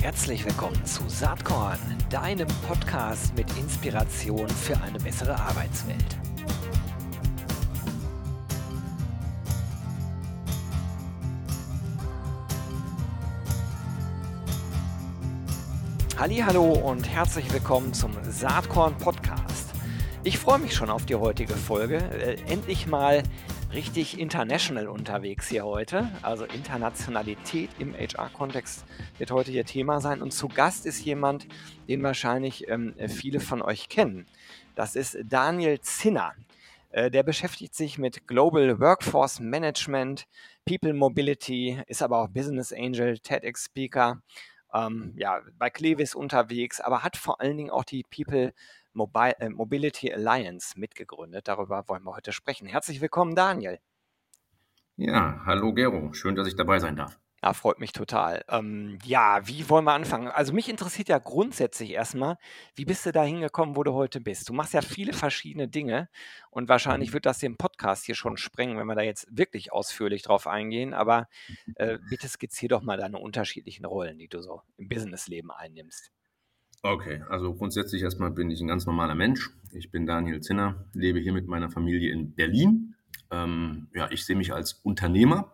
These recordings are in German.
Herzlich willkommen zu Saatkorn, deinem Podcast mit Inspiration für eine bessere Arbeitswelt. Hallo und herzlich willkommen zum Saatkorn Podcast. Ich freue mich schon auf die heutige Folge. Äh, endlich mal richtig international unterwegs hier heute. Also Internationalität im HR-Kontext wird heute hier Thema sein. Und zu Gast ist jemand, den wahrscheinlich ähm, viele von euch kennen. Das ist Daniel Zinner. Äh, der beschäftigt sich mit Global Workforce Management, People Mobility, ist aber auch Business Angel, TEDx-Speaker ähm, ja, bei Clevis unterwegs, aber hat vor allen Dingen auch die People Mobile, äh, Mobility Alliance mitgegründet. Darüber wollen wir heute sprechen. Herzlich willkommen, Daniel. Ja, hallo Gero, schön, dass ich dabei sein darf. Ja, freut mich total. Ähm, ja, wie wollen wir anfangen? Also mich interessiert ja grundsätzlich erstmal, wie bist du da hingekommen, wo du heute bist? Du machst ja viele verschiedene Dinge und wahrscheinlich mhm. wird das den Podcast hier schon sprengen, wenn wir da jetzt wirklich ausführlich drauf eingehen. Aber äh, bitte skizzier doch mal deine unterschiedlichen Rollen, die du so im Businessleben einnimmst. Okay, also grundsätzlich erstmal bin ich ein ganz normaler Mensch. Ich bin Daniel Zinner, lebe hier mit meiner Familie in Berlin. Ähm, ja, ich sehe mich als Unternehmer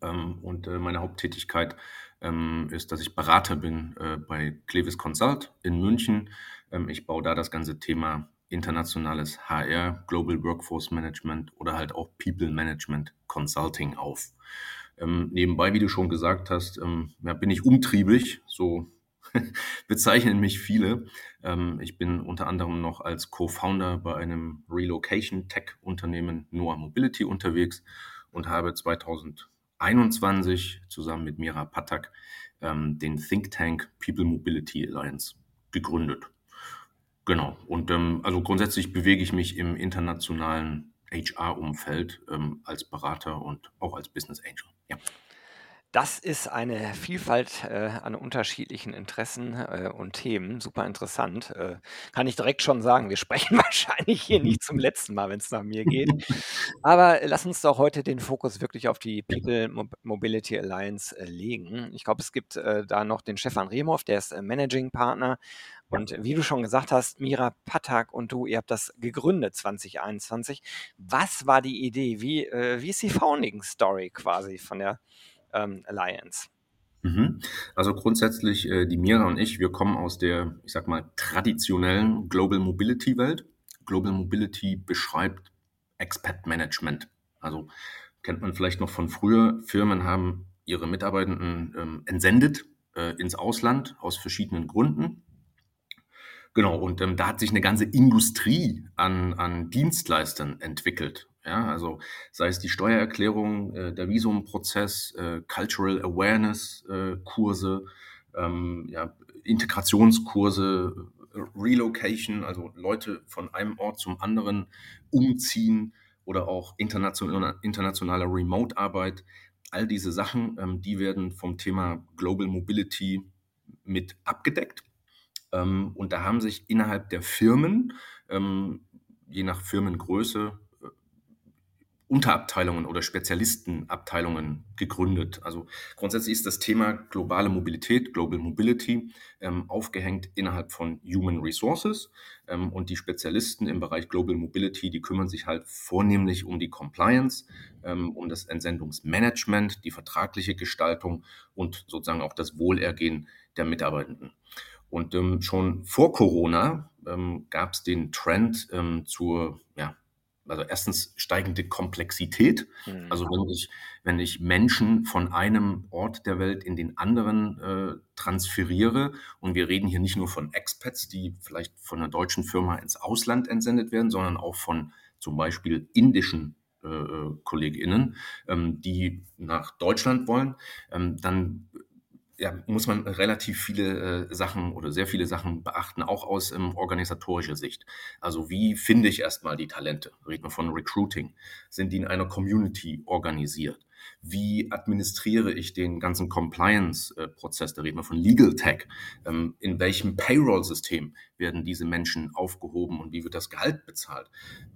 ähm, und äh, meine Haupttätigkeit ähm, ist, dass ich Berater bin äh, bei Clevis Consult in München. Ähm, ich baue da das ganze Thema internationales HR, Global Workforce Management oder halt auch People Management Consulting auf. Ähm, nebenbei, wie du schon gesagt hast, ähm, ja, bin ich umtriebig, so bezeichnen mich viele. Ähm, ich bin unter anderem noch als Co-Founder bei einem Relocation Tech-Unternehmen Noah Mobility unterwegs und habe 2000 21 zusammen mit Mira Patak ähm, den Think Tank People Mobility Alliance gegründet. Genau. Und ähm, also grundsätzlich bewege ich mich im internationalen HR-Umfeld ähm, als Berater und auch als Business Angel. Ja. Das ist eine Vielfalt äh, an unterschiedlichen Interessen äh, und Themen. Super interessant. Äh, kann ich direkt schon sagen, wir sprechen wahrscheinlich hier nicht zum letzten Mal, wenn es nach mir geht. Aber lass uns doch heute den Fokus wirklich auf die People Mobility Alliance äh, legen. Ich glaube, es gibt äh, da noch den Stefan Remhoff, der ist äh, Managing Partner. Und wie du schon gesagt hast, Mira Patak und du, ihr habt das gegründet 2021. Was war die Idee? Wie, wie ist die Founding Story quasi von der ähm, Alliance? Mhm. Also grundsätzlich, äh, die Mira und ich, wir kommen aus der, ich sag mal, traditionellen Global Mobility Welt. Global Mobility beschreibt Expat Management. Also kennt man vielleicht noch von früher. Firmen haben ihre Mitarbeitenden ähm, entsendet äh, ins Ausland aus verschiedenen Gründen. Genau, und ähm, da hat sich eine ganze Industrie an, an Dienstleistern entwickelt. Ja, also sei es die Steuererklärung, äh, der Visumprozess, äh, Cultural Awareness äh, Kurse, ähm, ja, Integrationskurse, Relocation, also Leute von einem Ort zum anderen umziehen oder auch internationale, internationale Remote-Arbeit. All diese Sachen, ähm, die werden vom Thema Global Mobility mit abgedeckt. Ähm, und da haben sich innerhalb der Firmen, ähm, je nach Firmengröße, Unterabteilungen oder Spezialistenabteilungen gegründet. Also grundsätzlich ist das Thema globale Mobilität, Global Mobility, ähm, aufgehängt innerhalb von Human Resources. Ähm, und die Spezialisten im Bereich Global Mobility, die kümmern sich halt vornehmlich um die Compliance, ähm, um das Entsendungsmanagement, die vertragliche Gestaltung und sozusagen auch das Wohlergehen der Mitarbeitenden. Und ähm, schon vor Corona ähm, gab es den Trend ähm, zur ja, also erstens steigende Komplexität. Mhm. Also wenn ich, wenn ich Menschen von einem Ort der Welt in den anderen äh, transferiere, und wir reden hier nicht nur von Expats, die vielleicht von einer deutschen Firma ins Ausland entsendet werden, sondern auch von zum Beispiel indischen äh, äh KollegInnen, ähm, die nach Deutschland wollen, ähm, dann ja, muss man relativ viele äh, Sachen oder sehr viele Sachen beachten, auch aus ähm, organisatorischer Sicht. Also wie finde ich erstmal die Talente? Reden wir von Recruiting. Sind die in einer Community organisiert? Wie administriere ich den ganzen Compliance-Prozess? Da reden wir von Legal Tech. Ähm, in welchem Payroll-System werden diese Menschen aufgehoben und wie wird das Gehalt bezahlt?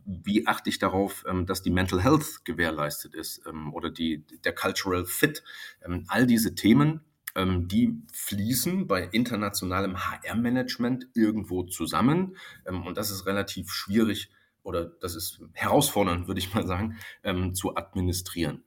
Wie achte ich darauf, ähm, dass die Mental Health gewährleistet ist ähm, oder die, der Cultural Fit? Ähm, all diese Themen ähm, die fließen bei internationalem HR-Management irgendwo zusammen. Ähm, und das ist relativ schwierig oder das ist herausfordernd, würde ich mal sagen, ähm, zu administrieren.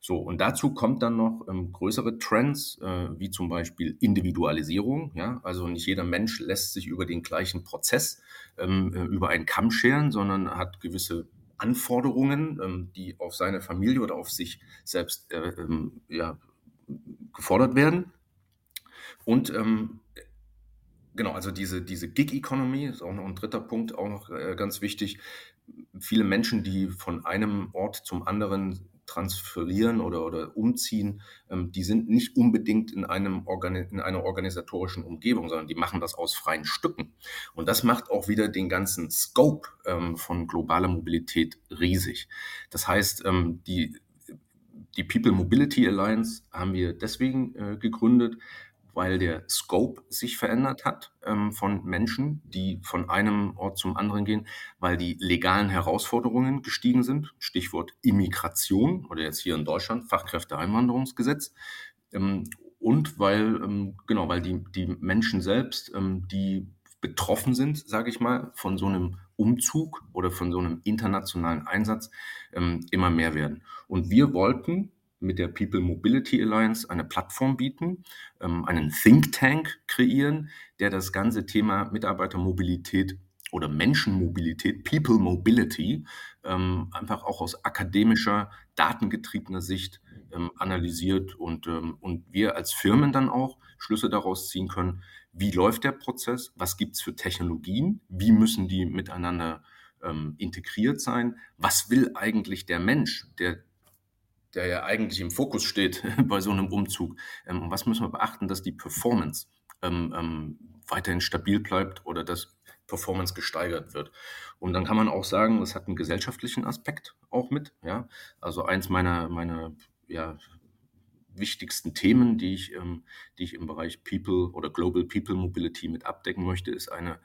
So, und dazu kommt dann noch ähm, größere Trends, äh, wie zum Beispiel Individualisierung. Ja? Also nicht jeder Mensch lässt sich über den gleichen Prozess ähm, äh, über einen Kamm scheren, sondern hat gewisse Anforderungen, ähm, die auf seine Familie oder auf sich selbst äh, ähm, ja, gefordert werden. Und ähm, genau, also diese, diese Gig-Economy ist auch noch ein dritter Punkt, auch noch äh, ganz wichtig. Viele Menschen, die von einem Ort zum anderen transferieren oder, oder umziehen, ähm, die sind nicht unbedingt in, einem in einer organisatorischen Umgebung, sondern die machen das aus freien Stücken. Und das macht auch wieder den ganzen Scope ähm, von globaler Mobilität riesig. Das heißt, ähm, die die People Mobility Alliance haben wir deswegen äh, gegründet, weil der Scope sich verändert hat ähm, von Menschen, die von einem Ort zum anderen gehen, weil die legalen Herausforderungen gestiegen sind. Stichwort Immigration oder jetzt hier in Deutschland Fachkräfteeinwanderungsgesetz. Ähm, und weil, ähm, genau, weil die, die Menschen selbst, ähm, die betroffen sind, sage ich mal, von so einem Umzug oder von so einem internationalen Einsatz ähm, immer mehr werden. Und wir wollten mit der People Mobility Alliance eine Plattform bieten, ähm, einen Think Tank kreieren, der das ganze Thema Mitarbeitermobilität oder Menschenmobilität, People Mobility, ähm, einfach auch aus akademischer, datengetriebener Sicht ähm, analysiert und, ähm, und wir als Firmen dann auch Schlüsse daraus ziehen können, wie läuft der Prozess, was gibt es für Technologien, wie müssen die miteinander ähm, integriert sein, was will eigentlich der Mensch, der der ja eigentlich im Fokus steht bei so einem Umzug. Ähm, und was müssen wir beachten, dass die Performance ähm, ähm, weiterhin stabil bleibt oder dass Performance gesteigert wird. Und dann kann man auch sagen, es hat einen gesellschaftlichen Aspekt auch mit. Ja? Also eins meiner, meiner ja, wichtigsten Themen, die ich, ähm, die ich im Bereich People oder Global People Mobility mit abdecken möchte, ist, eine,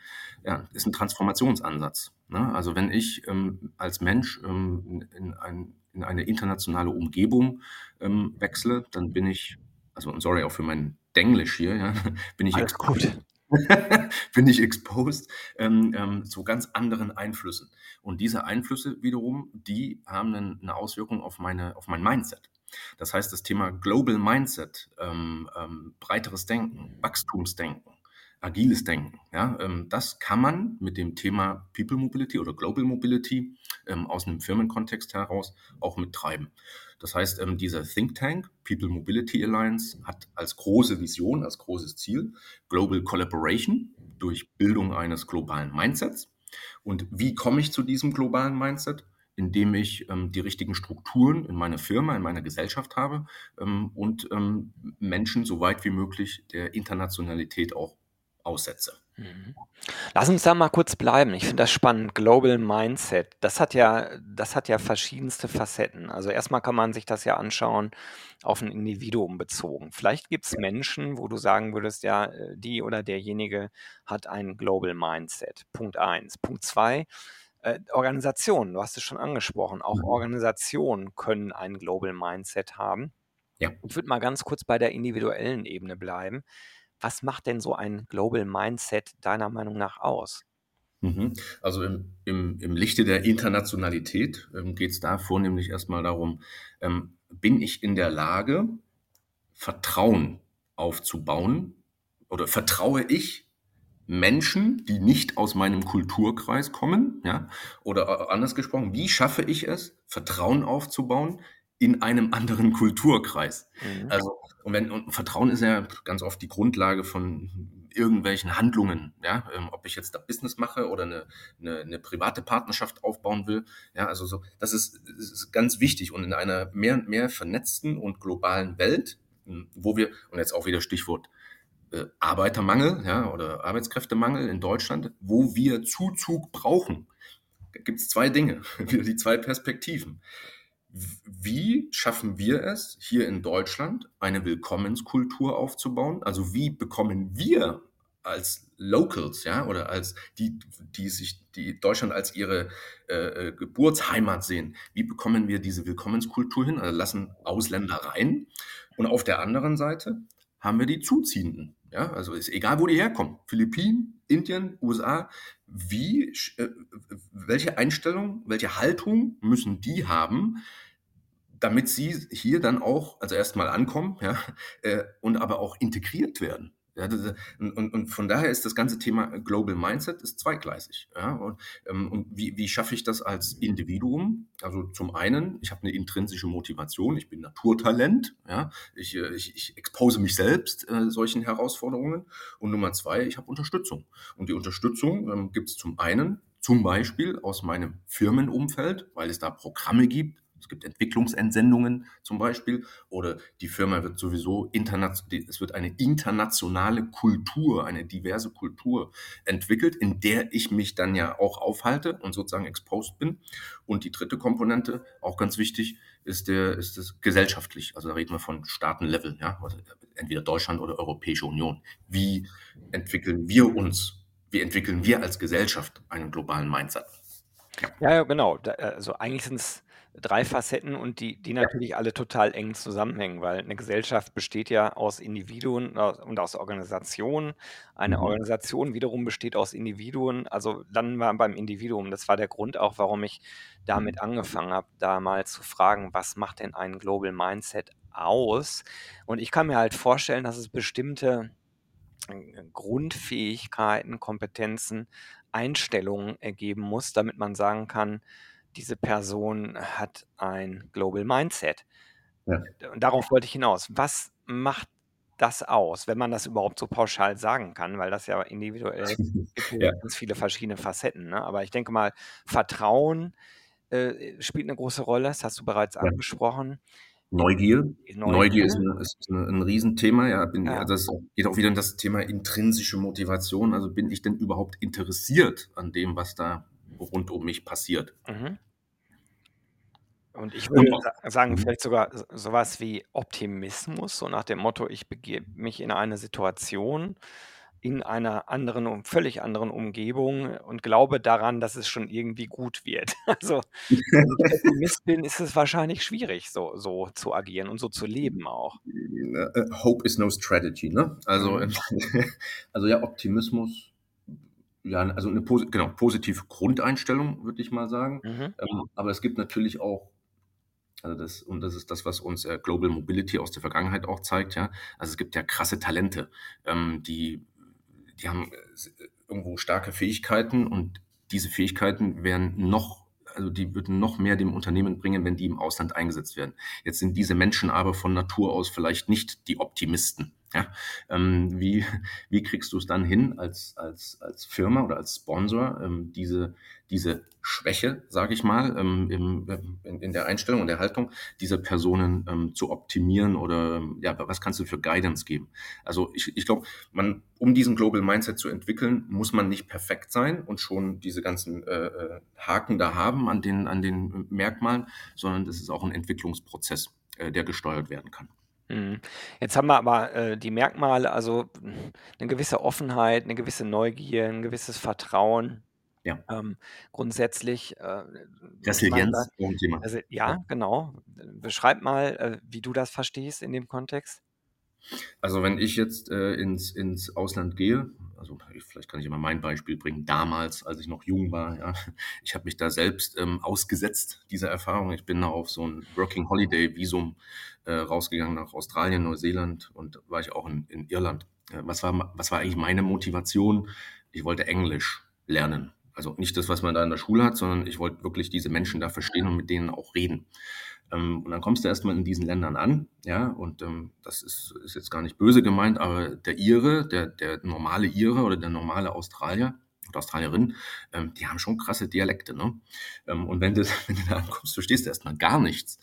ja, ist ein Transformationsansatz. Ne? Also wenn ich ähm, als Mensch ähm, in ein in eine internationale Umgebung ähm, wechsle, dann bin ich, also sorry auch für mein Denglisch hier, ja, bin ich Alles gut. bin ich exposed ähm, ähm, zu ganz anderen Einflüssen. Und diese Einflüsse wiederum, die haben eine Auswirkung auf, meine, auf mein Mindset. Das heißt, das Thema Global Mindset, ähm, ähm, breiteres Denken, Wachstumsdenken, agiles Denken. Ja, ähm, das kann man mit dem Thema People Mobility oder Global Mobility ähm, aus einem Firmenkontext heraus auch mittreiben. Das heißt, ähm, dieser Think Tank, People Mobility Alliance, hat als große Vision, als großes Ziel Global Collaboration durch Bildung eines globalen Mindsets. Und wie komme ich zu diesem globalen Mindset? Indem ich ähm, die richtigen Strukturen in meiner Firma, in meiner Gesellschaft habe ähm, und ähm, Menschen so weit wie möglich der Internationalität auch aussetze. Mhm. Lass uns da mal kurz bleiben. Ich finde das spannend. Global Mindset. Das hat ja, das hat ja verschiedenste Facetten. Also erstmal kann man sich das ja anschauen auf ein Individuum bezogen. Vielleicht gibt es Menschen, wo du sagen würdest, ja, äh, die oder derjenige hat ein Global Mindset. Punkt eins. Punkt zwei. Äh, Organisationen, du hast es schon angesprochen, auch mhm. Organisationen können ein Global Mindset haben. Ja. Ich würde mal ganz kurz bei der individuellen Ebene bleiben. Was macht denn so ein Global Mindset deiner Meinung nach aus? Mhm. Also im, im, im Lichte der Internationalität ähm, geht es da vornehmlich erstmal darum, ähm, bin ich in der Lage, Vertrauen aufzubauen oder vertraue ich Menschen, die nicht aus meinem Kulturkreis kommen, ja, oder anders gesprochen, wie schaffe ich es, Vertrauen aufzubauen in einem anderen Kulturkreis? Mhm. Also und wenn und Vertrauen ist ja ganz oft die Grundlage von irgendwelchen Handlungen, ja, ähm, ob ich jetzt da Business mache oder eine, eine, eine private Partnerschaft aufbauen will, ja, also so, das ist, das ist ganz wichtig und in einer mehr und mehr vernetzten und globalen Welt, hm, wo wir, und jetzt auch wieder Stichwort äh, Arbeitermangel, ja, oder Arbeitskräftemangel in Deutschland, wo wir Zuzug brauchen, gibt es zwei Dinge, die zwei Perspektiven wie schaffen wir es hier in Deutschland, eine Willkommenskultur aufzubauen? Also wie bekommen wir als Locals, ja, oder als die, die sich, die Deutschland als ihre äh, äh, Geburtsheimat sehen, wie bekommen wir diese Willkommenskultur hin? Also lassen Ausländer rein. Und auf der anderen Seite, haben wir die Zuziehenden. Ja, also ist egal, wo die herkommen. Philippinen, Indien, USA. Wie, äh, welche Einstellung, welche Haltung müssen die haben, damit sie hier dann auch, also erstmal ankommen, ja, äh, und aber auch integriert werden. Ja, das, und, und, von daher ist das ganze Thema Global Mindset ist zweigleisig. Ja? Und, ähm, und wie, wie schaffe ich das als Individuum? Also zum einen, ich habe eine intrinsische Motivation, ich bin Naturtalent, ja? ich, äh, ich, ich expose mich selbst äh, solchen Herausforderungen. Und Nummer zwei, ich habe Unterstützung. Und die Unterstützung ähm, gibt es zum einen zum Beispiel aus meinem Firmenumfeld, weil es da Programme gibt, es gibt Entwicklungsentsendungen zum Beispiel oder die Firma wird sowieso international, es wird eine internationale Kultur, eine diverse Kultur entwickelt, in der ich mich dann ja auch aufhalte und sozusagen exposed bin. Und die dritte Komponente, auch ganz wichtig, ist der, ist das gesellschaftlich. Also da reden wir von Staatenlevel, ja, also entweder Deutschland oder Europäische Union. Wie entwickeln wir uns? Wie entwickeln wir als Gesellschaft einen globalen Mindset? Ja, ja, genau. Da, also eigentlich sind es drei Facetten und die, die natürlich alle total eng zusammenhängen, weil eine Gesellschaft besteht ja aus Individuen und aus Organisationen. Eine mhm. Organisation wiederum besteht aus Individuen. Also landen wir beim Individuum. Das war der Grund auch, warum ich damit mhm. angefangen habe, da mal zu fragen, was macht denn ein Global Mindset aus? Und ich kann mir halt vorstellen, dass es bestimmte äh, Grundfähigkeiten, Kompetenzen, Einstellungen ergeben muss, damit man sagen kann, diese Person hat ein Global Mindset. Ja. Und darauf wollte ich hinaus. Was macht das aus, wenn man das überhaupt so pauschal sagen kann, weil das ja individuell ja. ganz viele verschiedene Facetten. Ne? Aber ich denke mal, Vertrauen äh, spielt eine große Rolle, das hast du bereits ja. angesprochen. Neugier. Neugier, Neugier ist, ein, ist ein, Riesenthema. Ja, bin, ja. Also das geht auch wieder in das Thema intrinsische Motivation. Also bin ich denn überhaupt interessiert an dem, was da rund um mich passiert? Mhm. Und ich würde sagen, mhm. vielleicht sogar sowas wie Optimismus, so nach dem Motto, ich begebe mich in eine Situation, in einer anderen, völlig anderen Umgebung und glaube daran, dass es schon irgendwie gut wird. Also, wenn ich Pessimist bin, ist es wahrscheinlich schwierig, so, so zu agieren und so zu leben auch. Äh, Hope is no strategy, ne? Also, mhm. also ja, Optimismus, ja, also eine genau, positive Grundeinstellung, würde ich mal sagen. Mhm. Ähm, aber es gibt natürlich auch also das, und das ist das, was uns äh, Global Mobility aus der Vergangenheit auch zeigt, ja. Also es gibt ja krasse Talente, ähm, die, die haben äh, irgendwo starke Fähigkeiten und diese Fähigkeiten werden noch, also die würden noch mehr dem Unternehmen bringen, wenn die im Ausland eingesetzt werden. Jetzt sind diese Menschen aber von Natur aus vielleicht nicht die Optimisten. Ja, ähm, wie, wie kriegst du es dann hin, als, als, als Firma oder als Sponsor ähm, diese, diese Schwäche, sage ich mal, ähm, im, in, in, der Einstellung und der Haltung dieser Personen ähm, zu optimieren oder ja, was kannst du für Guidance geben? Also ich, ich glaube, man, um diesen Global Mindset zu entwickeln, muss man nicht perfekt sein und schon diese ganzen äh, äh Haken da haben an den, an den Merkmalen, sondern das ist auch ein Entwicklungsprozess, äh, der gesteuert werden kann. Mhm. Jetzt haben wir aber äh, die Merkmale, also eine gewisse Offenheit, eine gewisse Neugier, ein gewisses Vertrauen. Ja. Ähm, grundsätzlich, äh, Resilienz, Thema. also, ja, genau. Beschreib mal, äh, wie du das verstehst in dem Kontext. Also wenn ich jetzt äh, ins, ins Ausland gehe, also vielleicht kann ich immer mein Beispiel bringen, damals, als ich noch jung war, ja, ich habe mich da selbst ähm, ausgesetzt, diese Erfahrung. Ich bin da auf so ein Working Holiday Visum äh, rausgegangen nach Australien, Neuseeland und war ich auch in, in Irland. Äh, was, war, was war eigentlich meine Motivation? Ich wollte Englisch lernen. Also nicht das, was man da in der Schule hat, sondern ich wollte wirklich diese Menschen da verstehen und mit denen auch reden. Ähm, und dann kommst du erstmal in diesen Ländern an, ja, und ähm, das ist, ist jetzt gar nicht böse gemeint, aber der Ire, der, der normale Ire oder der normale Australier oder Australierin, ähm, die haben schon krasse Dialekte, ne? Ähm, und wenn du, wenn du da ankommst, verstehst du erstmal gar nichts.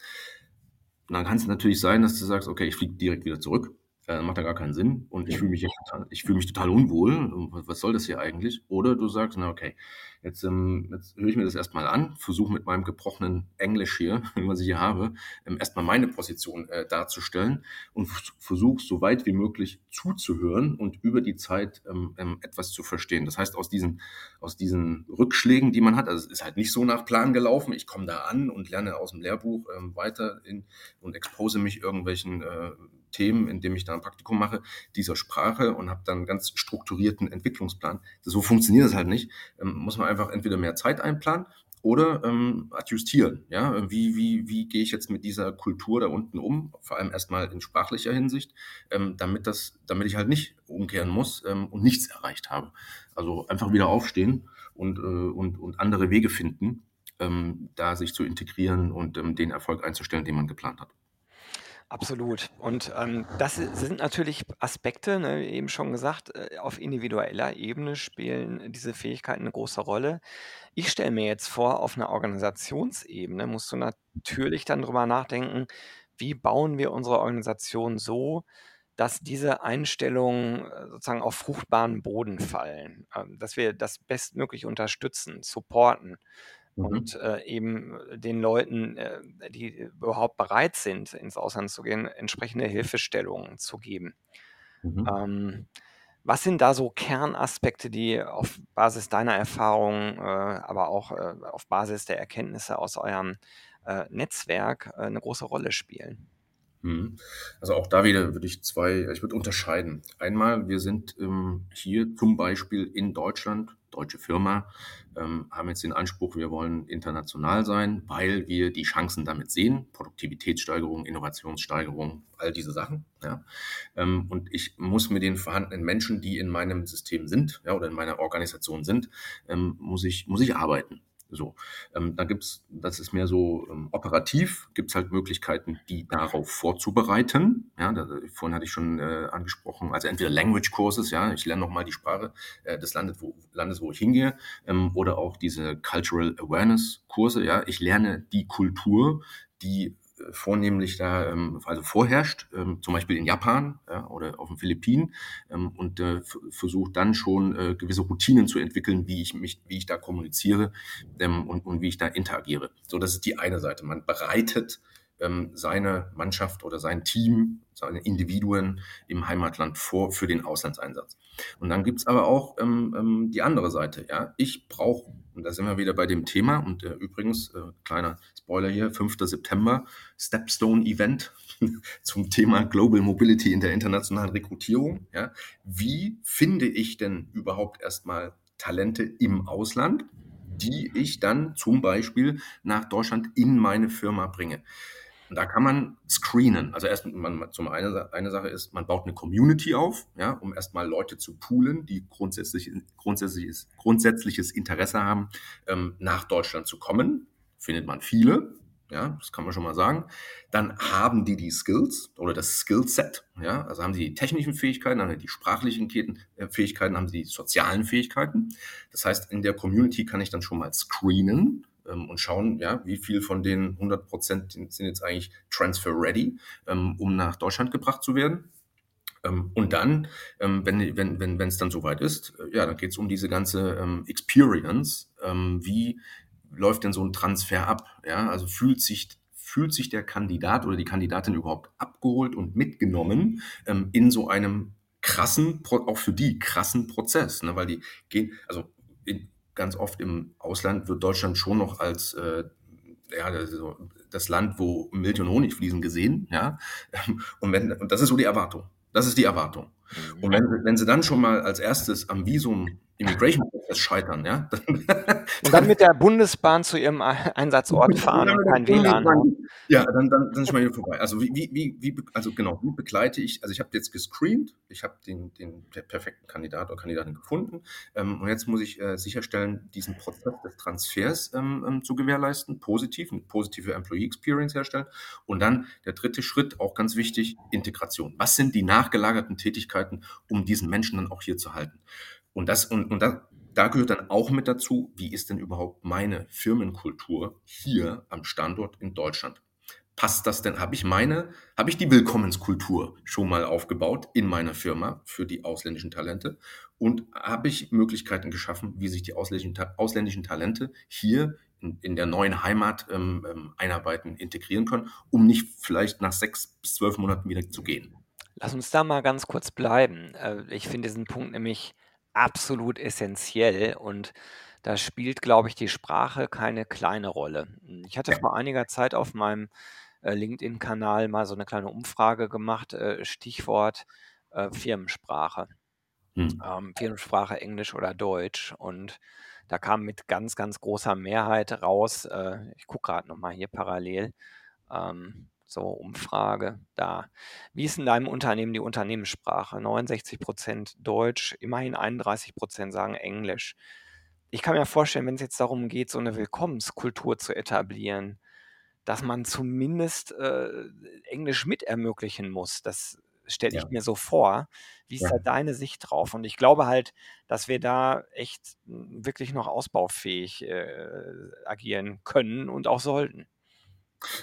Und dann kann es natürlich sein, dass du sagst, okay, ich fliege direkt wieder zurück äh, macht ja gar keinen Sinn und ich fühle mich, total, ich fühle mich total unwohl. Was soll das hier eigentlich? Oder du sagst, na okay, jetzt, ähm, jetzt höre ich mir das erstmal an, versuche mit meinem gebrochenen Englisch hier, was ich hier habe, ähm, erstmal meine Position äh, darzustellen und versuche so weit wie möglich zuzuhören und über die Zeit ähm, ähm, etwas zu verstehen. Das heißt, aus diesen, aus diesen Rückschlägen, die man hat, also es ist halt nicht so nach Plan gelaufen, ich komme da an und lerne aus dem Lehrbuch ähm, weiter in, und expose mich irgendwelchen äh, Themen, indem ich da ein Praktikum mache, dieser Sprache und habe dann einen ganz strukturierten Entwicklungsplan. So funktioniert das halt nicht. Ähm, muss man einfach entweder mehr Zeit einplanen oder ähm, adjustieren. Ja? Wie, wie, wie gehe ich jetzt mit dieser Kultur da unten um? Vor allem erstmal in sprachlicher Hinsicht, ähm, damit, das, damit ich halt nicht umkehren muss ähm, und nichts erreicht habe. Also einfach wieder aufstehen und, äh, und, und andere Wege finden, ähm, da sich zu integrieren und ähm, den Erfolg einzustellen, den man geplant hat. Absolut. Und ähm, das sind natürlich Aspekte, ne, eben schon gesagt, äh, auf individueller Ebene spielen diese Fähigkeiten eine große Rolle. Ich stelle mir jetzt vor, auf einer Organisationsebene musst du natürlich dann drüber nachdenken, wie bauen wir unsere Organisation so, dass diese Einstellungen äh, sozusagen auf fruchtbaren Boden fallen, ähm, dass wir das bestmöglich unterstützen, supporten Mhm. und äh, eben den Leuten, äh, die überhaupt bereit sind, ins Ausland zu gehen, entsprechende Hilfestellungen zu geben. Mhm. Ähm, was sind da so Kernaspekte, die auf Basis deiner Erfahrungen, äh, aber auch äh, auf Basis der Erkenntnisse aus eurem äh, Netzwerk äh, eine große Rolle spielen? Mhm. Also auch da wieder würde ich zwei, ich würde unterscheiden. Einmal, wir sind ähm, hier zum Beispiel in Deutschland, deutsche Firma, ähm, haben jetzt den Anspruch, wir wollen international sein, weil wir die Chancen damit sehen, Produktivitätssteigerung, Innovationssteigerung, all diese Sachen. Ja. Ähm, und ich muss mit den vorhandenen Menschen, die in meinem System sind ja, oder in meiner Organisation sind, ähm, muss, ich, muss ich arbeiten. So, ähm, da gibt's, das ist mehr so ähm, operativ, gibt's halt Möglichkeiten, die darauf vorzubereiten. Ja, da, vorhin hatte ich schon äh, angesprochen, also entweder Language Courses, ja, ich lerne nochmal die Sprache äh, des Landes wo, Landes, wo ich hingehe, ähm, oder auch diese Cultural Awareness Kurse, ja, ich lerne die Kultur, die vornehmlich da ähm, also vorherrscht, ähm, zum Beispiel in Japan ja, oder auf den Philippinen ähm, und äh, versucht dann schon äh, gewisse Routinen zu entwickeln, wie ich mich, wie ich da kommuniziere und, und wie ich da interagiere. So, das ist die eine Seite. Man bereitet ähm, seine Mannschaft oder sein Team, seine Individuen im Heimatland vor für den Auslandseinsatz. Und dann gibt's aber auch ähm, ähm, die andere Seite. Ja, ich brauche und da sind wir wieder bei dem Thema. Und äh, übrigens, äh, kleiner Spoiler hier, 5. September, Stepstone-Event zum Thema Global Mobility in der internationalen Rekrutierung. Ja. Wie finde ich denn überhaupt erstmal Talente im Ausland, die ich dann zum Beispiel nach Deutschland in meine Firma bringe? Und da kann man screenen. Also erst man, zum eine, eine Sache ist, man baut eine Community auf, ja, um erstmal Leute zu poolen, die grundsätzlich, grundsätzliches, grundsätzliches Interesse haben, ähm, nach Deutschland zu kommen. Findet man viele, ja, das kann man schon mal sagen. Dann haben die die Skills oder das Skillset, ja, also haben sie die technischen Fähigkeiten, haben sie die sprachlichen äh, Fähigkeiten, haben sie die sozialen Fähigkeiten. Das heißt, in der Community kann ich dann schon mal screenen, ähm, und schauen, ja, wie viel von den 100 Prozent sind jetzt eigentlich transfer ready, ähm, um nach Deutschland gebracht zu werden. Ähm, und dann, ähm, wenn wenn wenn wenn, es dann soweit ist, äh, ja, dann geht es um diese ganze ähm, Experience. Wie läuft denn so ein Transfer ab? Ja, also fühlt sich fühlt sich der Kandidat oder die Kandidatin überhaupt abgeholt und mitgenommen ähm, in so einem krassen, auch für die krassen Prozess, ne? weil die gehen, also in, ganz oft im Ausland wird Deutschland schon noch als äh, ja, das Land, wo Milch und Honig fließen, gesehen. Ja? Und, wenn, und das ist so die Erwartung. Das ist die Erwartung. Mhm. Und wenn, wenn sie dann schon mal als erstes am Visum Immigration-Prozess scheitern, ja. und dann mit der Bundesbahn zu ihrem Einsatzort fahren und kein WLAN Ja, dann, dann, dann ist mal hier vorbei. Also wie, wie, wie, also genau, wie begleite ich, also ich habe jetzt gescreent, ich habe den, den perfekten Kandidat oder Kandidatin gefunden ähm, und jetzt muss ich äh, sicherstellen, diesen Prozess des Transfers ähm, ähm, zu gewährleisten, positiv, eine positive Employee Experience herstellen und dann der dritte Schritt, auch ganz wichtig, Integration. Was sind die nachgelagerten Tätigkeiten, um diesen Menschen dann auch hier zu halten? Und das, und, und da, da gehört dann auch mit dazu, wie ist denn überhaupt meine Firmenkultur hier am Standort in Deutschland? Passt das denn? Habe ich meine, habe ich die Willkommenskultur schon mal aufgebaut in meiner Firma für die ausländischen Talente? Und habe ich Möglichkeiten geschaffen, wie sich die ausländischen, ausländischen Talente hier in, in, der neuen Heimat ähm, ähm, einarbeiten, integrieren können, um nicht vielleicht nach sechs bis zwölf Monaten wieder zu gehen? Lass uns da mal ganz kurz bleiben. Äh, ich finde diesen Punkt nämlich absolut essentiell und da spielt, glaube ich, die Sprache keine kleine Rolle. Ich hatte vor einiger Zeit auf meinem äh, LinkedIn-Kanal mal so eine kleine Umfrage gemacht, äh, Stichwort äh, Firmensprache. Hm. Ähm, Firmensprache Englisch oder Deutsch. Und da kam mit ganz, ganz großer Mehrheit raus, äh, ich gucke gerade nochmal hier parallel, ähm, so Umfrage da. Wie ist in deinem Unternehmen die Unternehmenssprache? 69 Prozent Deutsch, immerhin 31 Prozent sagen Englisch. Ich kann mir vorstellen, wenn es jetzt darum geht, so eine Willkommenskultur zu etablieren, dass man zumindest äh, Englisch mit ermöglichen muss. Das stelle ich Ja. mir so vor. Wie ist Ja. da deine Sicht drauf? Und ich glaube halt, dass wir da echt mm, wirklich noch ausbaufähig äh, agieren können und auch sollten.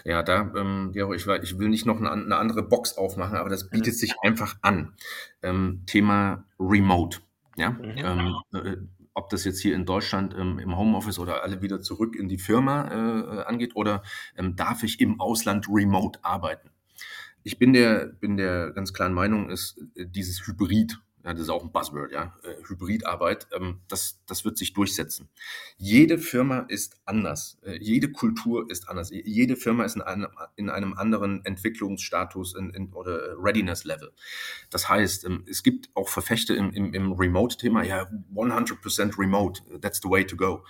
Ja, da, ähm, ich, ich will nicht noch eine, eine, andere Box aufmachen, aber das bietet sich einfach an. Ähm, Thema Remote. Ja, mhm. ähm, äh, ob das jetzt hier in Deutschland ähm, im Homeoffice oder alle wieder zurück in die Firma äh, angeht oder ähm, darf ich im Ausland remote arbeiten? Ich bin der, bin der ganz klaren Meinung, ist äh, dieses Hybrid ja, das ist auch ein Buzzword, ja, äh, Hybridarbeit, ähm, das, das wird sich durchsetzen. Jede Firma ist anders, äh, jede Kultur ist anders, jede Firma ist in einem, in einem anderen Entwicklungsstatus in, in, oder Readiness-Level. Das heißt, ähm, es gibt auch Verfechte im, im, im Remote-Thema, ja, 100% Remote, that's the way to go.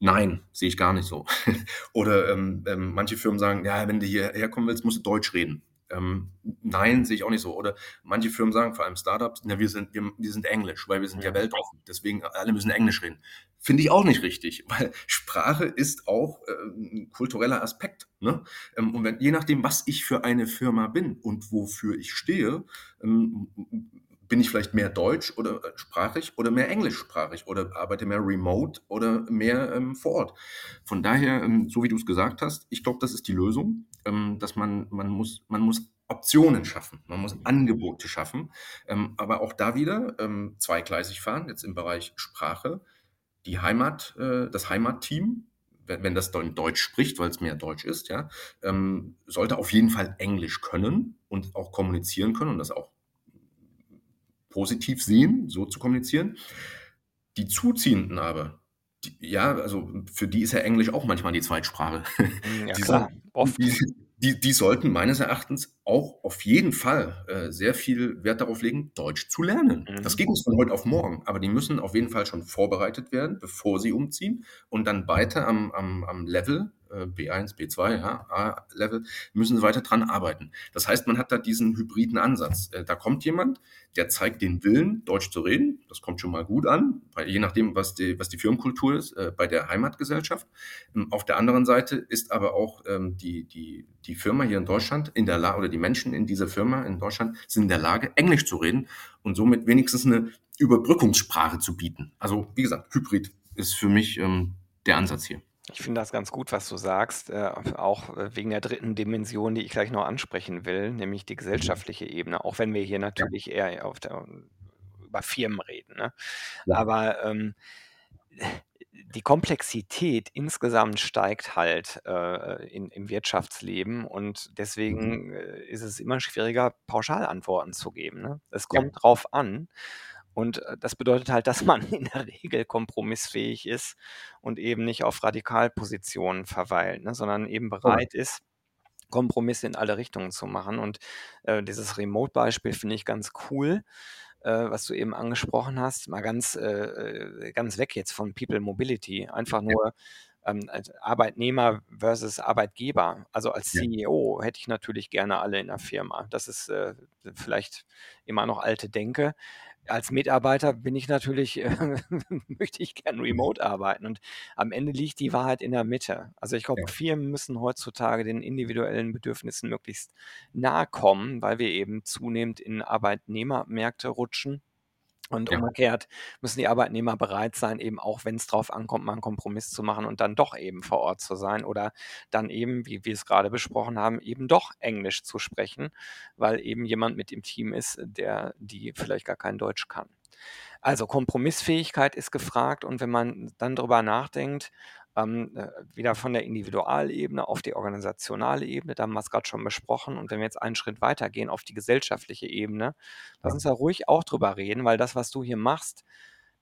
Nein, sehe ich gar nicht so. Oder ähm, ähm, manche Firmen sagen, ja, wenn du hierher kommen willst, musst du Deutsch reden. Ähm, nein, sehe ich auch nicht so. Oder manche Firmen sagen, vor allem Startups, na, wir sind, wir, wir sind Englisch, weil wir sind ja. ja weltoffen. Deswegen alle müssen Englisch reden. Finde ich auch nicht richtig, weil Sprache ist auch äh, ein kultureller Aspekt. Ne? Ähm, und wenn, je nachdem, was ich für eine Firma bin und wofür ich stehe, ähm, bin ich vielleicht mehr deutsch oder äh, sprachig oder mehr englischsprachig oder arbeite mehr remote oder mehr ähm, vor Ort. Von daher, ähm, so wie du es gesagt hast, ich glaube, das ist die Lösung, ähm, dass man, man muss, man muss Optionen schaffen, man muss Angebote schaffen, ähm, aber auch da wieder ähm, zweigleisig fahren, jetzt im Bereich Sprache, die Heimat, äh, das Heimatteam, wenn, wenn das Deutsch spricht, weil es mehr Deutsch ist, ja, ähm, sollte auf jeden Fall Englisch können und auch kommunizieren können und das auch positiv sehen, so zu kommunizieren. Die Zuziehenden aber, die, ja, also für die ist ja Englisch auch manchmal die Zweitsprache. Ja, die, klar, oft. Die, die, die, sollten meines Erachtens auch auf jeden Fall äh, sehr viel Wert darauf legen, Deutsch zu lernen. Mhm. Das geht nicht von heute auf morgen, aber die müssen auf jeden Fall schon vorbereitet werden, bevor sie umziehen und dann weiter am, am, am Level B1, B2, ja, A-Level, müssen sie weiter dran arbeiten. Das heißt, man hat da diesen hybriden Ansatz. Äh, da kommt jemand, der zeigt den Willen, Deutsch zu reden. Das kommt schon mal gut an, weil je nachdem, was die, was die Firmenkultur ist, äh, bei der Heimatgesellschaft. Ähm, auf der anderen Seite ist aber auch ähm, die, die, die Firma hier in Deutschland in der Lage, oder die Menschen in dieser Firma in Deutschland sind in der Lage, Englisch zu reden und somit wenigstens eine Überbrückungssprache zu bieten. Also, wie gesagt, Hybrid ist für mich ähm, der Ansatz hier. Ich finde das ganz gut, was du sagst, äh, auch äh, wegen der dritten Dimension, die ich gleich noch ansprechen will, nämlich die gesellschaftliche Ebene, auch wenn wir hier natürlich eher auf der, über Firmen reden. Ne? Ja. Aber ähm, die Komplexität insgesamt steigt halt äh, in, im Wirtschaftsleben und deswegen Mhm. äh, ist es immer schwieriger, Pauschalantworten zu geben. Ne? Es Ja. kommt drauf an. Und äh, das bedeutet halt, dass man in der Regel kompromissfähig ist und eben nicht auf Radikalpositionen verweilt, ne, sondern eben bereit ist, Kompromisse in alle Richtungen zu machen. Und äh, dieses Remote-Beispiel finde ich ganz cool, äh, was du eben angesprochen hast. Mal ganz, äh, äh ganz weg jetzt von People Mobility. Einfach nur ähm, als Arbeitnehmer versus Arbeitgeber. Also als Ja. CEO hätte ich natürlich gerne alle in der Firma. Das ist äh, vielleicht immer noch alte Denke. Als Mitarbeiter bin ich natürlich, äh, möchte ich gern remote arbeiten. Und am Ende liegt die Wahrheit in der Mitte. Also ich glaube, Ja. Firmen müssen heutzutage den individuellen Bedürfnissen möglichst nahe kommen, weil wir eben zunehmend in Arbeitnehmermärkte rutschen. Und Ja. umgekehrt müssen die Arbeitnehmer bereit sein, eben auch wenn es drauf ankommt, mal einen Kompromiss zu machen und dann doch eben vor Ort zu sein oder dann eben, wie wir es gerade besprochen haben, eben doch Englisch zu sprechen, weil eben jemand mit im Team ist, der die vielleicht gar kein Deutsch kann. Also Kompromissfähigkeit ist gefragt und wenn man dann drüber nachdenkt, ähm, äh, wieder von der Individualebene auf die organisationale Ebene, da haben wir es gerade schon besprochen. Und wenn wir jetzt einen Schritt weitergehen auf die gesellschaftliche Ebene, lass uns da ruhig auch drüber reden, weil das, was du hier machst,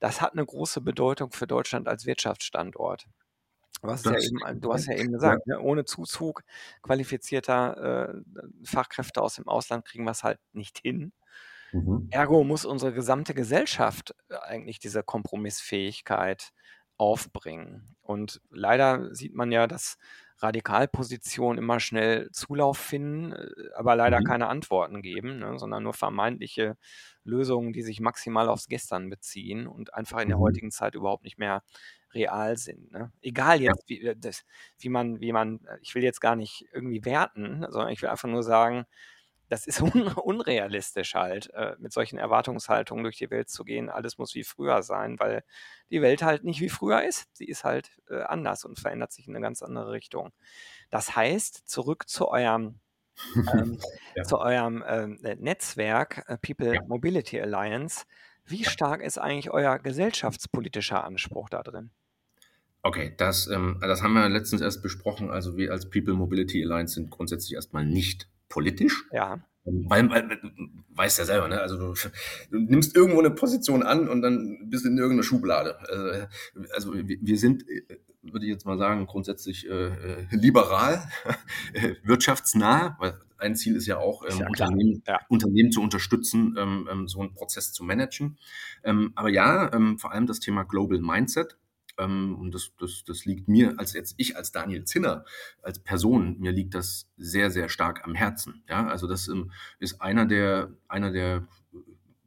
das hat eine große Bedeutung für Deutschland als Wirtschaftsstandort. Du hast ja eben, du hast ja eben gesagt, ja. Ne, ohne Zuzug qualifizierter äh, Fachkräfte aus dem Ausland kriegen wir es halt nicht hin. Mhm. Ergo muss unsere gesamte Gesellschaft äh, eigentlich diese Kompromissfähigkeit aufbringen. Und leider sieht man ja, dass Radikalpositionen immer schnell Zulauf finden, äh, aber leider mhm. keine Antworten geben, ne, sondern nur vermeintliche Lösungen, die sich maximal aufs Gestern beziehen und einfach in der mhm. heutigen Zeit überhaupt nicht mehr real sind. Ne? Egal jetzt, wie, äh, das, wie, man, wie man, äh, ich will jetzt gar nicht irgendwie werten, sondern ich will einfach nur sagen, das ist un unrealistisch halt, äh, mit solchen Erwartungshaltungen durch die Welt zu gehen. Alles muss wie früher sein, weil die Welt halt nicht wie früher ist. Sie ist halt äh, anders und verändert sich in eine ganz andere Richtung. Das heißt, zurück zu eurem ähm, ja. zu eurem ähm, äh, Netzwerk äh, People ja. Mobility Alliance. Wie stark ist eigentlich euer gesellschaftspolitischer Anspruch da drin? Okay, das, ähm, das haben wir letztens erst besprochen. Also wir als People Mobility Alliance sind grundsätzlich erstmal nicht politisch. Ja. Weil, weil weißt ja selber, ne? Also du, du, nimmst irgendwo eine Position an und dann bist du in irgendeiner Schublade. Also, also wir, wir, sind, würde ich jetzt mal sagen, grundsätzlich äh, äh liberal, wirtschaftsnah, weil ein Ziel ist ja auch, ähm, ja Unternehmen, ja. Unternehmen, zu unterstützen, ähm, ähm, so einen Prozess zu managen. Ähm, aber ja, ähm, vor allem das Thema Global Mindset und das, das, das liegt mir, als jetzt ich als Daniel Zinner, als Person, mir liegt das sehr, sehr stark am Herzen. Ja, also das ähm, ist einer der, einer der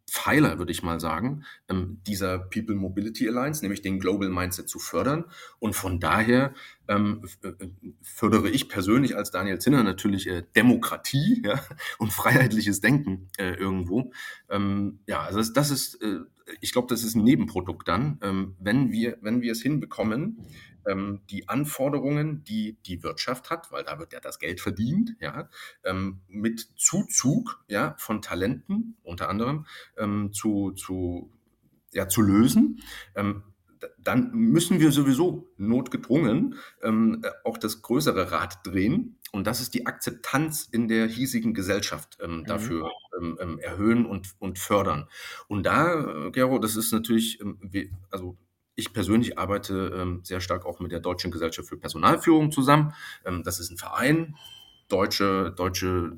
Pfeiler, würde ich mal sagen, ähm, dieser People Mobility Alliance, nämlich den Global Mindset zu fördern. Und von daher ähm, äh, fördere ich persönlich als Daniel Zinner natürlich äh, Demokratie ja, und freiheitliches Denken äh, irgendwo. Ähm, ja, also das, das ist, äh, ich glaube, das ist ein Nebenprodukt dann, ähm, wenn wir, wenn wir es hinbekommen, ähm, die Anforderungen, die die Wirtschaft hat, weil da wird ja das Geld verdient, ja, ähm, mit Zuzug ja, von Talenten unter anderem ähm, zu, zu, ja, zu lösen. Ähm, dann müssen wir sowieso notgedrungen ähm, auch das größere Rad drehen. Und das ist die Akzeptanz in der hiesigen Gesellschaft ähm, mhm. Ähm, ähm erhöhen und, und fördern. Und da, äh, Gero, das ist natürlich, ähm, also ich persönlich arbeite ähm, sehr stark auch mit der Deutschen Gesellschaft für Personalführung zusammen. Das ist ein Verein, deutsche, deutsche,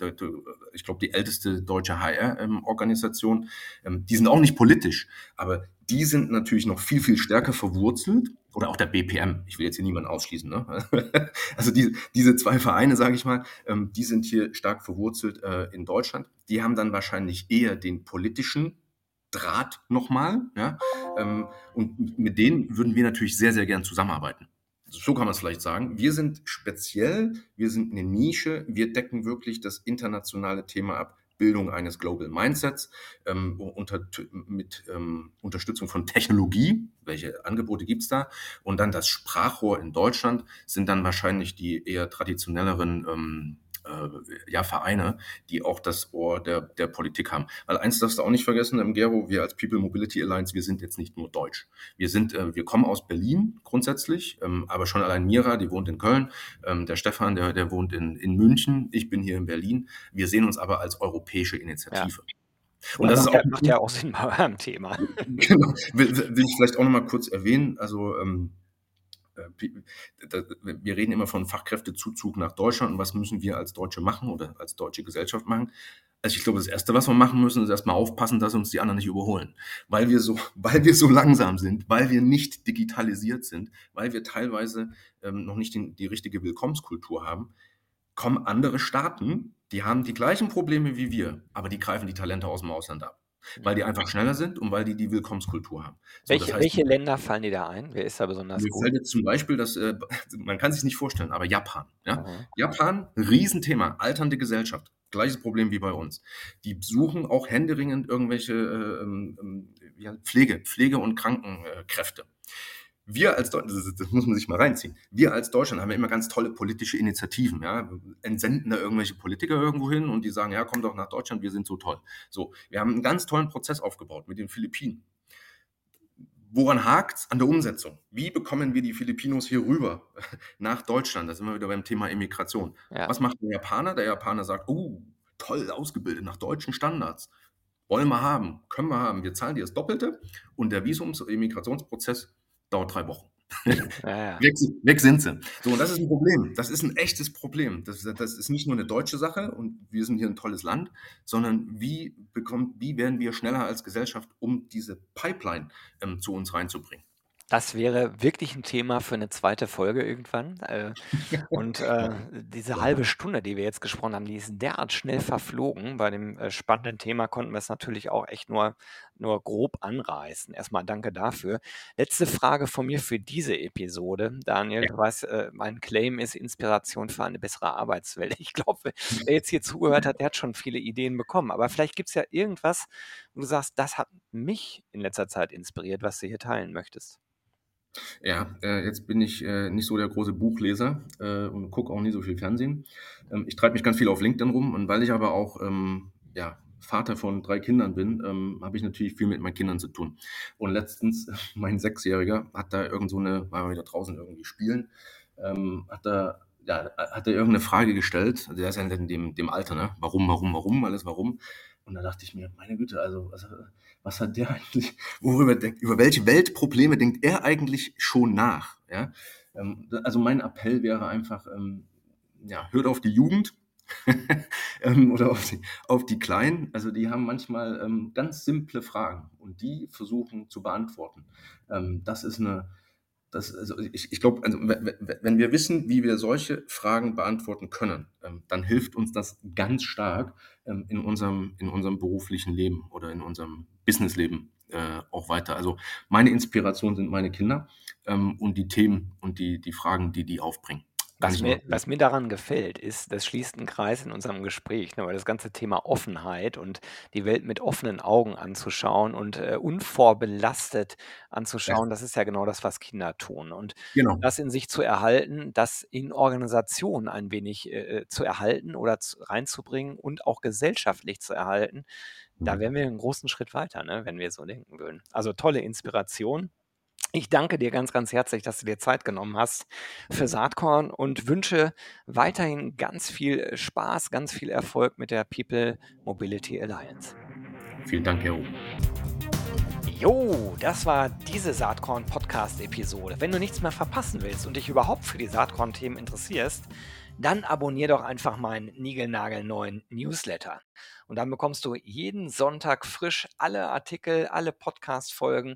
ich glaube, die älteste deutsche HR-Organisation. Ähm, die sind auch nicht politisch, aber die sind natürlich noch viel, viel stärker verwurzelt. Oder auch der BPM. Ich will jetzt hier niemanden ausschließen. Ne? Also die, diese zwei Vereine, sage ich mal, ähm, die sind hier stark verwurzelt äh, in Deutschland. Die haben dann wahrscheinlich eher den politischen Draht nochmal. Ja? Ähm, und mit denen würden wir natürlich sehr, sehr gern zusammenarbeiten. So kann man es vielleicht sagen. Wir sind speziell, wir sind eine Nische, wir decken wirklich das internationale Thema ab. Bildung eines Global Mindsets ähm, unter, mit ähm, Unterstützung von Technologie. Welche Angebote gibt es da? Und dann das Sprachrohr in Deutschland sind dann wahrscheinlich die eher traditionelleren ähm, äh, ja, Vereine, die auch das Ohr der, der Politik haben. Weil eins darfst du auch nicht vergessen, im Gero, wir als People Mobility Alliance, wir sind jetzt nicht nur deutsch. Wir sind, äh, wir kommen aus Berlin grundsätzlich, ähm, aber schon allein Mira, die wohnt in Köln, ähm, der Stefan, der, der wohnt in, in München, ich bin hier in Berlin. Wir sehen uns aber als europäische Initiative. Ja. Und das, das ist auch, macht ja auch Sinn beim Thema. Genau. Will, will ich vielleicht auch nochmal kurz erwähnen. Also ähm, äh, wir reden immer von Fachkräftezuzug nach Deutschland und was müssen wir als Deutsche machen oder als deutsche Gesellschaft machen. Also ich glaube, das Erste, was wir machen müssen, ist erstmal aufpassen, dass uns die anderen nicht überholen. Weil wir so, weil wir so langsam sind, weil wir nicht digitalisiert sind, weil wir teilweise ähm, noch nicht den, die richtige Willkommenskultur haben, kommen andere Staaten, die haben die gleichen Probleme wie wir, aber die greifen die Talente aus dem Ausland ab weil die einfach schneller sind und weil die die Willkommenskultur haben. So, welche, das heißt, welche Länder fallen dir da ein? Wer ist da besonders mir gut? fällt jetzt zum Beispiel, dass, äh, man kann sich nicht vorstellen, aber Japan. Ja? Mhm. Japan, Riesenthema, alternde Gesellschaft. Gleiches Problem wie bei uns. Die suchen auch händeringend irgendwelche äh, ja, Pflege, Pflege- und Krankenkräfte. Wir als Deutschland, das, das, muss man sich mal reinziehen, wir als Deutschland haben ja immer ganz tolle politische Initiativen, ja, entsenden da irgendwelche Politiker irgendwo hin und die sagen, ja, komm doch nach Deutschland, wir sind so toll. So, wir haben einen ganz tollen Prozess aufgebaut mit den Philippinen. Woran hakt's? An der Umsetzung. Wie bekommen wir die Filipinos hier rüber nach Deutschland? Da sind wir wieder beim Thema Immigration. Ja. Was macht der Japaner? Der Japaner sagt, oh, toll ausgebildet nach deutschen Standards. Wollen wir haben, können wir haben. Wir zahlen dir das Doppelte und der Visums- und Immigrationsprozess dauert drei Wochen. Ja, weg, weg, sind sie. So, und das ist ein Problem. Das ist ein echtes Problem. Das, das, ist nicht nur eine deutsche Sache und wir sind hier ein tolles Land, sondern wie, bekommt, wie werden wir schneller als Gesellschaft, um diese Pipeline ähm, zu uns reinzubringen? Das wäre wirklich ein Thema für eine zweite Folge irgendwann. Äh, und, äh, diese halbe Stunde, die wir jetzt gesprochen haben, die ist derart schnell verflogen. Bei dem, äh, spannenden Thema konnten wir es natürlich auch echt nur nur grob anreißen. Erstmal danke dafür. Letzte Frage von mir für diese Episode. Daniel, Ja. du weißt, äh, mein Claim ist Inspiration für eine bessere Arbeitswelt. Ich glaube, wer jetzt hier zugehört hat, der hat schon viele Ideen bekommen. Aber vielleicht gibt es ja irgendwas, wo du sagst: „Das hat mich in letzter Zeit inspiriert“, was du hier teilen möchtest. Ja, äh, jetzt bin ich äh, nicht so der große Buchleser äh, und gucke auch nie so viel Fernsehen. Ähm, ich treibe mich ganz viel auf LinkedIn rum und weil ich aber auch ähm, ja, Vater von drei Kindern bin, ähm, habe ich natürlich viel mit meinen Kindern zu tun. Und letztens, mein Sechsjähriger hat da irgend so eine, war wieder draußen irgendwie spielen, ähm, hat da ja, hat er irgendeine Frage gestellt, also der ist ja in dem, dem Alter, ne? Warum, warum, warum, alles warum. Und da dachte ich mir, meine Güte, also was, was hat der eigentlich, worüber denkt, über welche Weltprobleme denkt er eigentlich schon nach? Ja? Ähm, also mein Appell wäre einfach, ähm, ja, hört auf die Jugend ähm, oder auf die, auf die Kleinen. Also die haben manchmal ganz simple Fragen und die versuchen zu beantworten. Das ist eine, das, also ich, ich glaube, also, wenn wir wissen, wie wir solche Fragen beantworten können, ähm, dann hilft uns das ganz stark ähm, in, unserem, in unserem beruflichen Leben oder in unserem Businessleben äh, auch weiter. Also meine Inspiration sind meine Kinder ähm, und die Themen und die, die Fragen, die die aufbringen. Was mir, was mir daran gefällt, ist, das schließt einen Kreis in unserem Gespräch, ne, weil das ganze Thema Offenheit und die Welt mit offenen Augen anzuschauen und äh, unvorbelastet Ja, anzuschauen, das ist ja genau das, was Kinder tun. Und genau. das in sich zu erhalten, das in Organisationen ein wenig äh, äh zu erhalten oder zu, reinzubringen und auch gesellschaftlich zu erhalten, da mhm. wären wir einen großen Schritt weiter, ne, wenn wir so denken würden. Also tolle Inspiration. Ich danke dir ganz, ganz herzlich, dass du dir Zeit genommen hast für Saatkorn und wünsche weiterhin ganz viel Spaß, ganz viel Erfolg mit der People Mobility Alliance. Vielen Dank, Herr Jo, das war diese Saatkorn-Podcast-Episode. Wenn du nichts mehr verpassen willst und dich überhaupt für die Saatkorn-Themen interessierst, dann abonnier doch einfach meinen niegelnagelneuen Newsletter. Und dann bekommst du jeden Sonntag frisch alle Artikel, alle Podcast-Folgen